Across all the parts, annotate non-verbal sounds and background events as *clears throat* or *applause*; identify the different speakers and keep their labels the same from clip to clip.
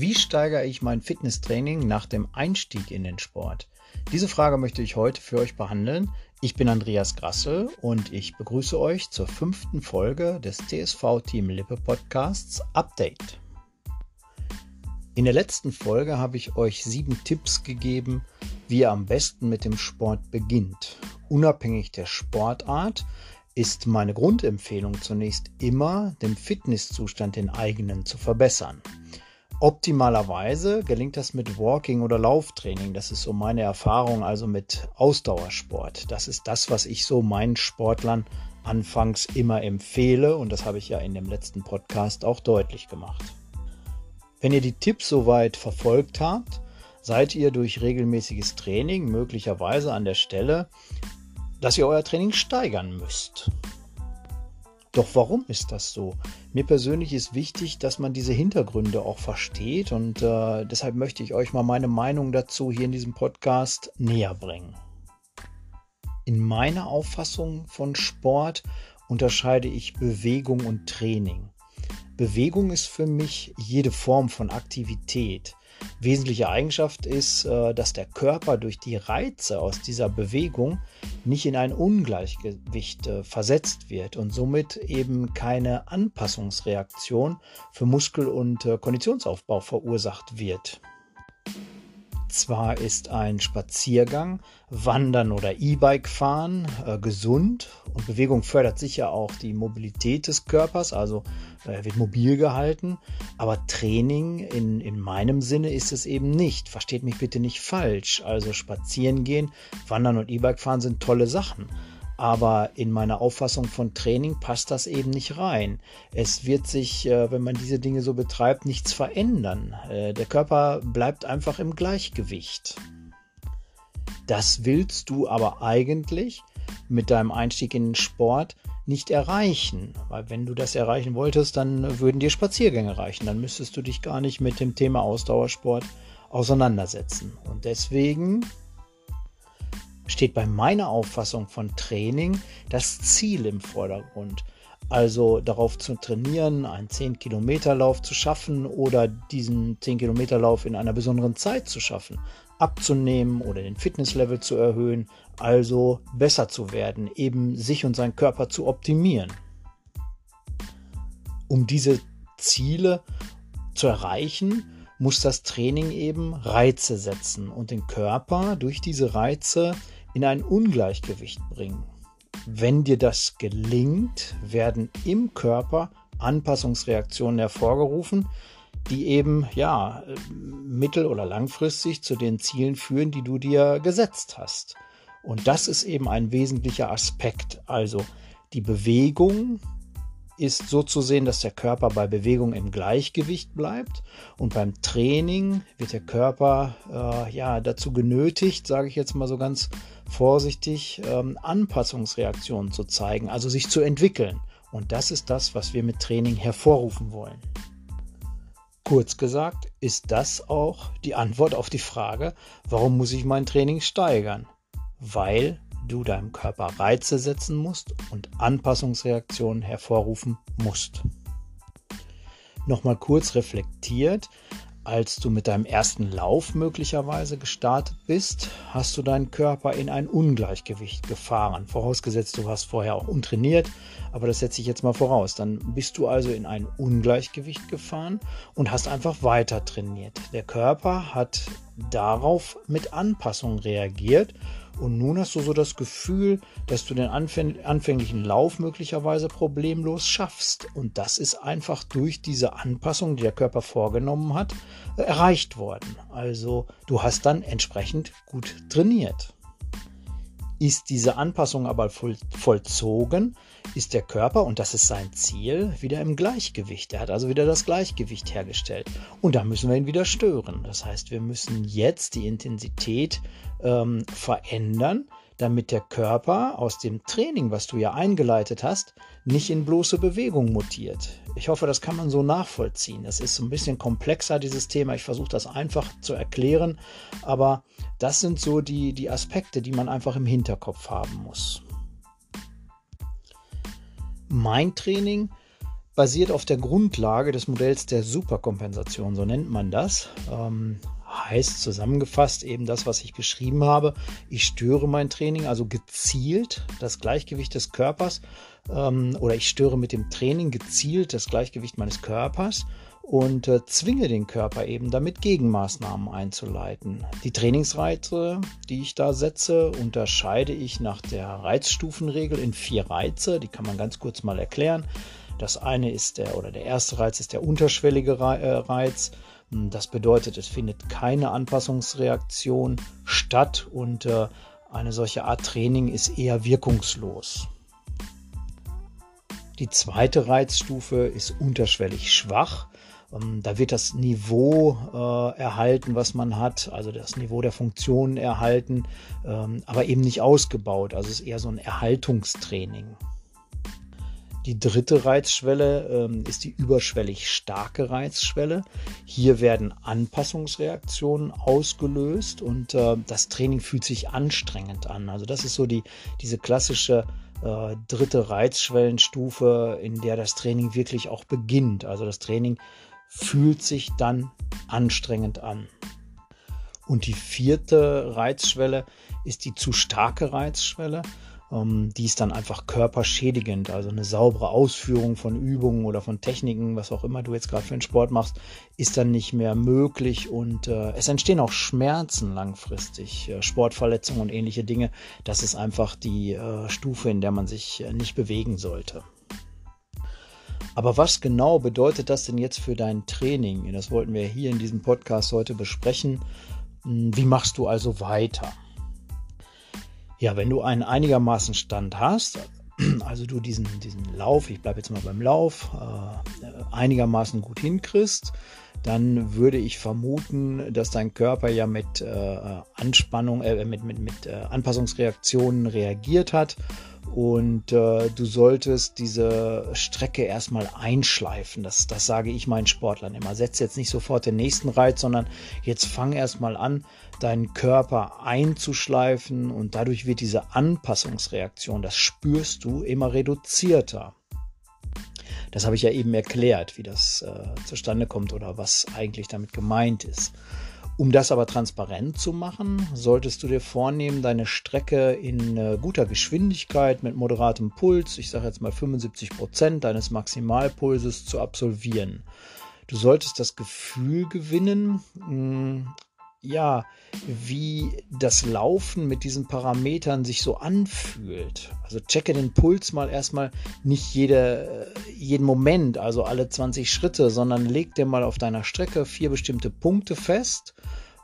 Speaker 1: Wie steigere ich mein Fitnesstraining nach dem Einstieg in den Sport? Diese Frage möchte ich heute für euch behandeln. Ich bin Andreas Grassel und ich begrüße euch zur fünften Folge des TSV Team Lippe Podcasts Update. In der letzten Folge habe ich euch sieben Tipps gegeben, wie ihr am besten mit dem Sport beginnt. Unabhängig der Sportart ist meine Grundempfehlung zunächst immer, den Fitnesszustand den eigenen zu verbessern. Optimalerweise gelingt das mit Walking oder Lauftraining. Das ist so meine Erfahrung, also mit Ausdauersport. Das ist das, was ich so meinen Sportlern anfangs immer empfehle und das habe ich ja in dem letzten Podcast auch deutlich gemacht. Wenn ihr die Tipps soweit verfolgt habt, seid ihr durch regelmäßiges Training möglicherweise an der Stelle, dass ihr euer Training steigern müsst. Doch warum ist das so? Mir persönlich ist wichtig, dass man diese Hintergründe auch versteht und äh, deshalb möchte ich euch mal meine Meinung dazu hier in diesem Podcast näher bringen. In meiner Auffassung von Sport unterscheide ich Bewegung und Training. Bewegung ist für mich jede Form von Aktivität. Wesentliche Eigenschaft ist, äh, dass der Körper durch die Reize aus dieser Bewegung nicht in ein Ungleichgewicht äh, versetzt wird und somit eben keine Anpassungsreaktion für Muskel- und äh, Konditionsaufbau verursacht wird. Zwar ist ein Spaziergang, Wandern oder E-Bike fahren äh, gesund und Bewegung fördert sicher auch die Mobilität des Körpers, also er äh, wird mobil gehalten, aber Training in, in meinem Sinne ist es eben nicht. Versteht mich bitte nicht falsch. Also spazieren gehen, Wandern und E-Bike fahren sind tolle Sachen. Aber in meiner Auffassung von Training passt das eben nicht rein. Es wird sich, äh, wenn man diese Dinge so betreibt, nichts verändern. Äh, der Körper bleibt einfach im Gleichgewicht. Das willst du aber eigentlich mit deinem Einstieg in den Sport nicht erreichen. Weil wenn du das erreichen wolltest, dann würden dir Spaziergänge reichen. Dann müsstest du dich gar nicht mit dem Thema Ausdauersport auseinandersetzen. Und deswegen steht bei meiner Auffassung von Training das Ziel im Vordergrund. Also darauf zu trainieren, einen 10-Kilometer-Lauf zu schaffen oder diesen 10-Kilometer-Lauf in einer besonderen Zeit zu schaffen, abzunehmen oder den Fitnesslevel zu erhöhen, also besser zu werden, eben sich und seinen Körper zu optimieren. Um diese Ziele zu erreichen, muss das Training eben Reize setzen und den Körper durch diese Reize in ein Ungleichgewicht bringen. Wenn dir das gelingt, werden im Körper Anpassungsreaktionen hervorgerufen, die eben ja mittel- oder langfristig zu den Zielen führen, die du dir gesetzt hast. Und das ist eben ein wesentlicher Aspekt. Also die Bewegung ist so zu sehen, dass der Körper bei Bewegung im Gleichgewicht bleibt und beim Training wird der Körper äh, ja dazu genötigt, sage ich jetzt mal so ganz vorsichtig, ähm, Anpassungsreaktionen zu zeigen, also sich zu entwickeln. Und das ist das, was wir mit Training hervorrufen wollen. Kurz gesagt ist das auch die Antwort auf die Frage, warum muss ich mein Training steigern? Weil du deinem Körper Reize setzen musst und Anpassungsreaktionen hervorrufen musst. Nochmal kurz reflektiert, als du mit deinem ersten Lauf möglicherweise gestartet bist, hast du deinen Körper in ein Ungleichgewicht gefahren. Vorausgesetzt, du hast vorher auch untrainiert, aber das setze ich jetzt mal voraus. Dann bist du also in ein Ungleichgewicht gefahren und hast einfach weiter trainiert. Der Körper hat darauf mit Anpassungen reagiert und nun hast du so das Gefühl, dass du den anfänglichen Lauf möglicherweise problemlos schaffst. Und das ist einfach durch diese Anpassung, die der Körper vorgenommen hat, erreicht worden. Also du hast dann entsprechend gut trainiert. Ist diese Anpassung aber voll, vollzogen, ist der Körper, und das ist sein Ziel, wieder im Gleichgewicht. Er hat also wieder das Gleichgewicht hergestellt. Und da müssen wir ihn wieder stören. Das heißt, wir müssen jetzt die Intensität ähm, verändern, damit der Körper aus dem Training, was du ja eingeleitet hast, nicht in bloße Bewegung mutiert. Ich hoffe, das kann man so nachvollziehen. Das ist ein bisschen komplexer, dieses Thema. Ich versuche das einfach zu erklären, aber das sind so die, die Aspekte, die man einfach im Hinterkopf haben muss. Mein Training basiert auf der Grundlage des Modells der Superkompensation, so nennt man das. Ähm, heißt zusammengefasst eben das, was ich beschrieben habe. Ich störe mein Training, also gezielt das Gleichgewicht des Körpers ähm, oder ich störe mit dem Training gezielt das Gleichgewicht meines Körpers und äh, zwinge den Körper eben damit Gegenmaßnahmen einzuleiten. Die Trainingsreize, die ich da setze, unterscheide ich nach der Reizstufenregel in vier Reize. Die kann man ganz kurz mal erklären. Das eine ist der oder der erste Reiz ist der unterschwellige äh, Reiz. Das bedeutet, es findet keine Anpassungsreaktion statt und äh, eine solche Art Training ist eher wirkungslos. Die zweite Reizstufe ist unterschwellig schwach. Ähm, da wird das Niveau äh, erhalten, was man hat, also das Niveau der Funktionen erhalten, ähm, aber eben nicht ausgebaut. Also es ist eher so ein Erhaltungstraining. Die dritte Reizschwelle ähm, ist die überschwellig starke Reizschwelle. Hier werden Anpassungsreaktionen ausgelöst und äh, das Training fühlt sich anstrengend an. Also das ist so die, diese klassische äh, dritte Reizschwellenstufe, in der das Training wirklich auch beginnt. Also das Training fühlt sich dann anstrengend an. Und die vierte Reizschwelle ist die zu starke Reizschwelle. Ähm, die ist dann einfach körperschädigend. Also eine saubere Ausführung von Übungen oder von Techniken, was auch immer du jetzt gerade für den Sport machst, ist dann nicht mehr möglich. Und äh, es entstehen auch Schmerzen langfristig, äh, Sportverletzungen und ähnliche Dinge. Das ist einfach die äh, Stufe, in der man sich äh, nicht bewegen sollte. Aber was genau bedeutet das denn jetzt für dein Training? Das wollten wir hier in diesem Podcast heute besprechen. Hm, wie machst du also weiter? Ja, wenn du einen einigermaßen Stand hast, *clears throat* also du diesen, diesen Lauf, ich bleibe jetzt mal beim Lauf, äh, einigermaßen gut hinkriegst, dann würde ich vermuten, dass dein Körper ja mit äh, Anspannung, äh, mit, mit, mit äh, Anpassungsreaktionen reagiert hat und äh, du solltest diese Strecke erstmal einschleifen. Das, das sage ich meinen Sportlern immer. Setz jetzt nicht sofort den nächsten Reiz, sondern jetzt fang erstmal an, deinen Körper einzuschleifen und dadurch wird diese Anpassungsreaktion, das spürst du, immer reduzierter. Das habe ich ja eben erklärt, wie das äh, zustande kommt oder was eigentlich damit gemeint ist. Um das aber transparent zu machen, solltest du dir vornehmen, deine Strecke in äh, guter Geschwindigkeit mit moderatem Puls, ich sage jetzt mal 75 Prozent deines Maximalpulses zu absolvieren. Du solltest das Gefühl gewinnen, mh, ja, wie das Laufen mit diesen Parametern sich so anfühlt. Also checke den Puls mal erstmal nicht jede, jeden Moment, also alle 20 Schritte, sondern leg dir mal auf deiner Strecke vier bestimmte Punkte fest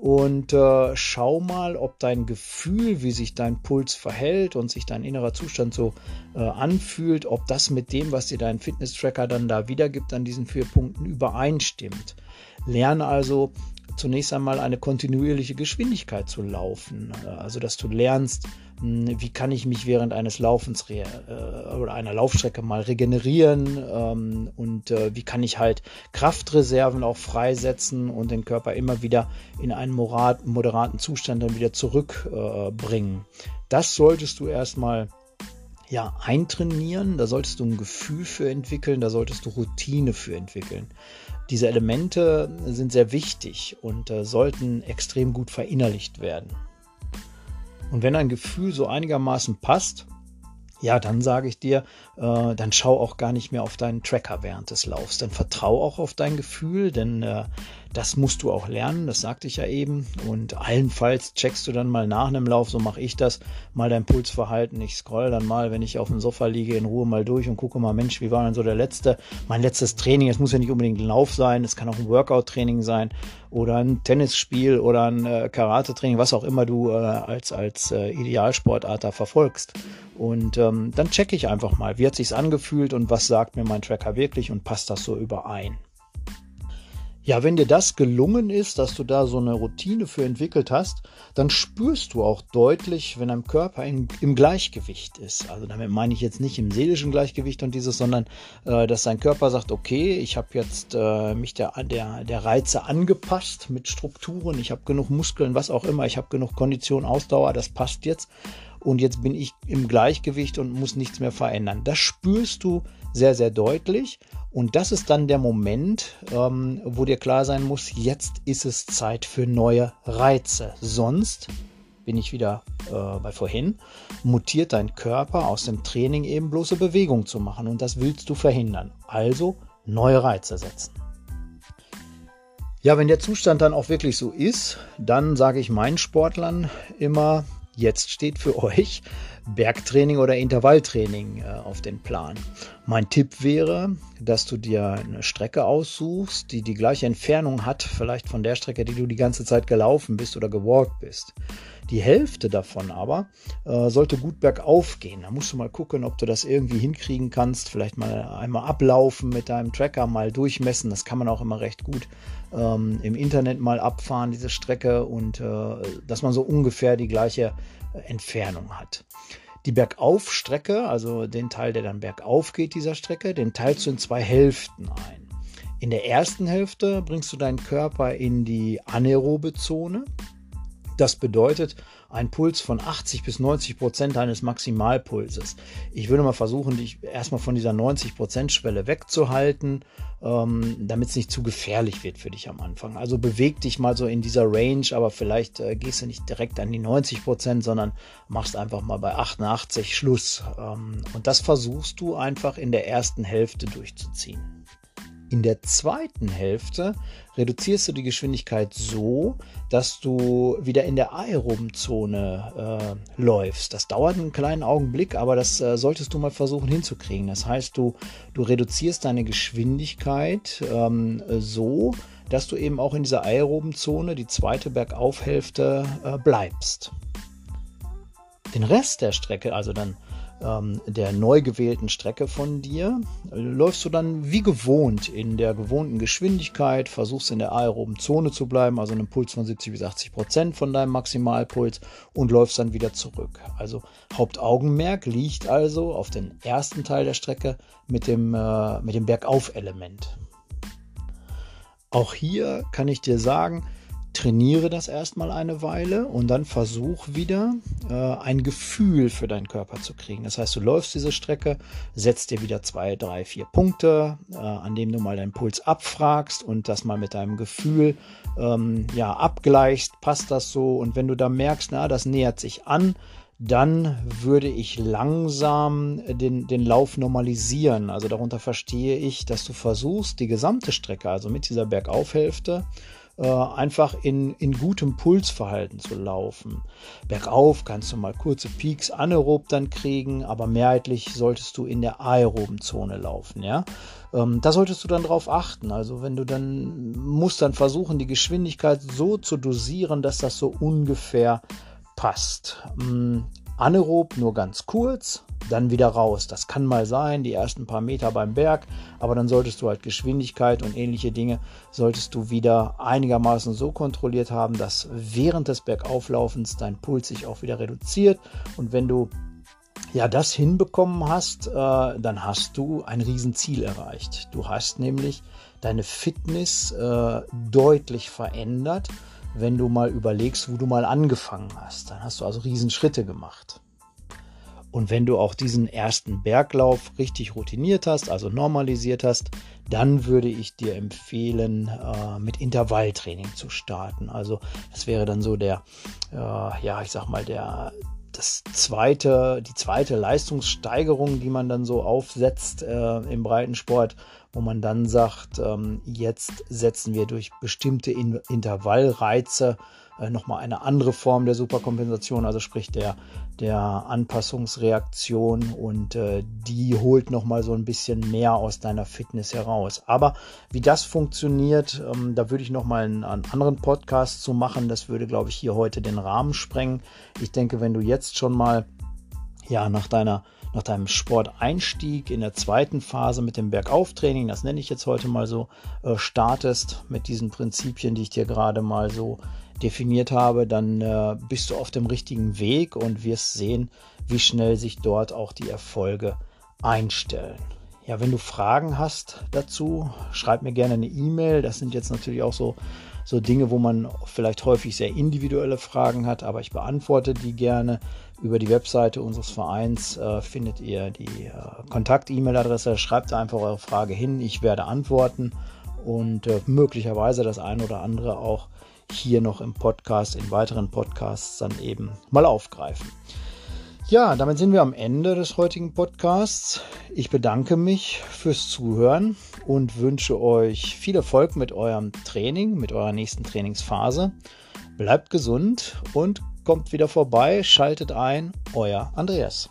Speaker 1: und äh, schau mal, ob dein Gefühl, wie sich dein Puls verhält und sich dein innerer Zustand so äh, anfühlt, ob das mit dem, was dir dein Fitness-Tracker dann da wiedergibt, an diesen vier Punkten übereinstimmt. Lerne also zunächst einmal eine kontinuierliche Geschwindigkeit zu laufen. Also, dass du lernst, hm, wie kann ich mich während eines Laufens äh, oder einer Laufstrecke mal regenerieren ähm, und äh, wie kann ich halt Kraftreserven auch freisetzen und den Körper immer wieder in einen moderaten Zustand dann wieder zurückbringen. Das solltest du erstmal ja, eintrainieren, da solltest du ein Gefühl für entwickeln, da solltest du Routine für entwickeln. Diese Elemente sind sehr wichtig und äh, sollten extrem gut verinnerlicht werden. Und wenn ein Gefühl so einigermaßen passt, ja, dann sage ich dir, äh, dann schau auch gar nicht mehr auf deinen Tracker während des Laufs. Dann vertrau auch auf dein Gefühl, denn äh, das musst du auch lernen, das sagte ich ja eben. Und allenfalls checkst du dann mal nach einem Lauf, so mache ich das, mal dein Pulsverhalten. Ich scroll dann mal, wenn ich auf dem Sofa liege, in Ruhe mal durch und gucke mal, Mensch, wie war denn so der letzte, mein letztes Training? Es muss ja nicht unbedingt ein Lauf sein, es kann auch ein Workout-Training sein oder ein Tennisspiel oder ein äh, Karate-Training, was auch immer du äh, als, als äh, Idealsportart da verfolgst. Und ähm, dann checke ich einfach mal, wie hat sich's angefühlt und was sagt mir mein Tracker wirklich und passt das so überein. Ja, wenn dir das gelungen ist, dass du da so eine Routine für entwickelt hast, dann spürst du auch deutlich, wenn dein Körper in, im Gleichgewicht ist. Also damit meine ich jetzt nicht im seelischen Gleichgewicht und dieses, sondern äh, dass dein Körper sagt, okay, ich habe jetzt äh, mich der, der, der Reize angepasst mit Strukturen, ich habe genug Muskeln, was auch immer, ich habe genug Kondition, Ausdauer, das passt jetzt. und jetzt bin ich im Gleichgewicht und muss nichts mehr verändern. Das spürst du sehr, sehr deutlich und das ist dann der Moment, ähm, wo dir klar sein muss, jetzt ist es Zeit für neue Reize. Sonst bin ich wieder äh, bei vorhin, mutiert dein Körper aus dem Training eben bloße Bewegung zu machen und das willst du verhindern. Also neue Reize setzen. Ja, wenn der Zustand dann auch wirklich so ist, dann sage ich meinen Sportlern immer, jetzt steht für euch Bergtraining oder Intervalltraining äh, auf den Plan. Mein Tipp wäre, dass du dir eine Strecke aussuchst, die die gleiche Entfernung hat, vielleicht von der Strecke, die du die ganze Zeit gelaufen bist oder gewalkt bist. Die Hälfte davon aber äh, sollte gut bergauf gehen. Da musst du mal gucken, ob du das irgendwie hinkriegen kannst. Vielleicht mal einmal ablaufen mit deinem Tracker, mal durchmessen. Das kann man auch immer recht gut ähm, im Internet mal abfahren, diese Strecke, und äh, dass man so ungefähr die gleiche äh, Entfernung hat. Die Bergaufstrecke, also den Teil, der dann bergauf geht, dieser Strecke, den teilst du in zwei Hälften ein. In der ersten Hälfte bringst du deinen Körper in die anaerobe Zone. Das bedeutet ein Puls von 80 bis 90 Prozent deines Maximalpulses. Ich würde mal versuchen, dich erstmal von dieser 90 Prozent Schwelle wegzuhalten, ähm, damit es nicht zu gefährlich wird für dich am Anfang. Also beweg dich mal so in dieser Range, aber vielleicht äh, gehst du nicht direkt an die 90 Prozent, sondern machst einfach mal bei 88 Schluss. Ähm, und das versuchst du einfach in der ersten Hälfte durchzuziehen. In der zweiten Hälfte reduzierst du die Geschwindigkeit so, dass du wieder in der aeroben Zone äh, läufst. Das dauert einen kleinen Augenblick, aber das äh, solltest du mal versuchen hinzukriegen. Das heißt, du, du reduzierst deine Geschwindigkeit ähm, so, dass du eben auch in dieser aeroben Zone, die zweite Bergaufhälfte, äh, bleibst. Den Rest der Strecke, also dann ähm, der neu gewählten Strecke von dir, läufst du dann wie gewohnt in der gewohnten Geschwindigkeit, versuchst in der aeroben Zone zu bleiben, also einem Puls von 70 bis 80 Prozent von deinem Maximalpuls und läufst dann wieder zurück. Also Hauptaugenmerk liegt also auf den ersten Teil der Strecke mit dem, äh, mit dem Bergauf-Element. Auch hier kann ich dir sagen, trainiere das erstmal eine Weile und dann versuch wieder äh, ein Gefühl für deinen Körper zu kriegen. Das heißt, du läufst diese Strecke, setzt dir wieder zwei, drei, vier Punkte, äh, an dem du mal deinen Puls abfragst und das mal mit deinem Gefühl ähm, ja, abgleichst. Passt das so? Und wenn du da merkst, na, das nähert sich an, dann würde ich langsam den, den Lauf normalisieren. Also darunter verstehe ich, dass du versuchst, die gesamte Strecke, also mit dieser Bergaufhälfte, äh, einfach in, in gutem Pulsverhalten zu laufen. Bergauf kannst du mal kurze Peaks anaerob dann kriegen, aber mehrheitlich solltest du in der aeroben Zone laufen, ja. Ähm, da solltest du dann drauf achten. Also wenn du dann musst dann versuchen, die Geschwindigkeit so zu dosieren, dass das so ungefähr passt. Anaerob nur ganz kurz, dann wieder raus. Das kann mal sein, die ersten paar Meter beim Berg, aber dann solltest du halt Geschwindigkeit und ähnliche Dinge solltest du wieder einigermaßen so kontrolliert haben, dass während des Bergauflaufens dein Puls sich auch wieder reduziert und wenn du ja das hinbekommen hast, äh, dann hast du ein Riesenziel erreicht. Du hast nämlich deine Fitness äh, deutlich verändert, wenn du mal überlegst, wo du mal angefangen hast. Dann hast du also Riesenschritte gemacht. Und wenn du auch diesen ersten Berglauf richtig routiniert hast, also normalisiert hast, dann würde ich dir empfehlen, äh, mit Intervalltraining zu starten. Also das wäre dann so der, äh, ja, ich sag mal, der das zweite, die zweite Leistungssteigerung, die man dann so aufsetzt äh, im Breitensport, wo man dann sagt, ähm, jetzt setzen wir durch bestimmte In Intervallreize äh, nochmal eine andere Form der Superkompensation, also sprich der, der Anpassungsreaktion und äh, die holt nochmal so ein bisschen mehr aus deiner Fitness heraus. Aber wie das funktioniert, ähm, da würde ich nochmal einen, einen anderen Podcast zu machen. Das würde, glaube ich, hier heute den Rahmen sprengen. Ich denke, wenn du jetzt schon mal ja, nach deiner nach deinem Sporteinstieg in der zweiten Phase mit dem Bergauftraining, das nenne ich jetzt heute mal so, äh, startest mit diesen Prinzipien, die ich dir gerade mal so definiert habe, dann äh, bist du auf dem richtigen Weg und wirst sehen, wie schnell sich dort auch die Erfolge einstellen. Ja, wenn du Fragen hast dazu, schreib mir gerne eine E-Mail. Das sind jetzt natürlich auch so, so Dinge, wo man vielleicht häufig sehr individuelle Fragen hat, aber ich beantworte die gerne. Über die Webseite unseres Vereins äh, findet ihr die äh, Kontakt-E-Mail-Adresse. Schreibt einfach eure Frage hin. Ich werde antworten und äh, möglicherweise das eine oder andere auch hier noch im Podcast, in weiteren Podcasts dann eben mal aufgreifen. Ja, damit sind wir am Ende des heutigen Podcasts. Ich bedanke mich fürs Zuhören und wünsche euch viel Erfolg mit eurem Training, mit eurer nächsten Trainingsphase. Bleibt gesund und kommt wieder vorbei, schaltet ein, euer Andreas.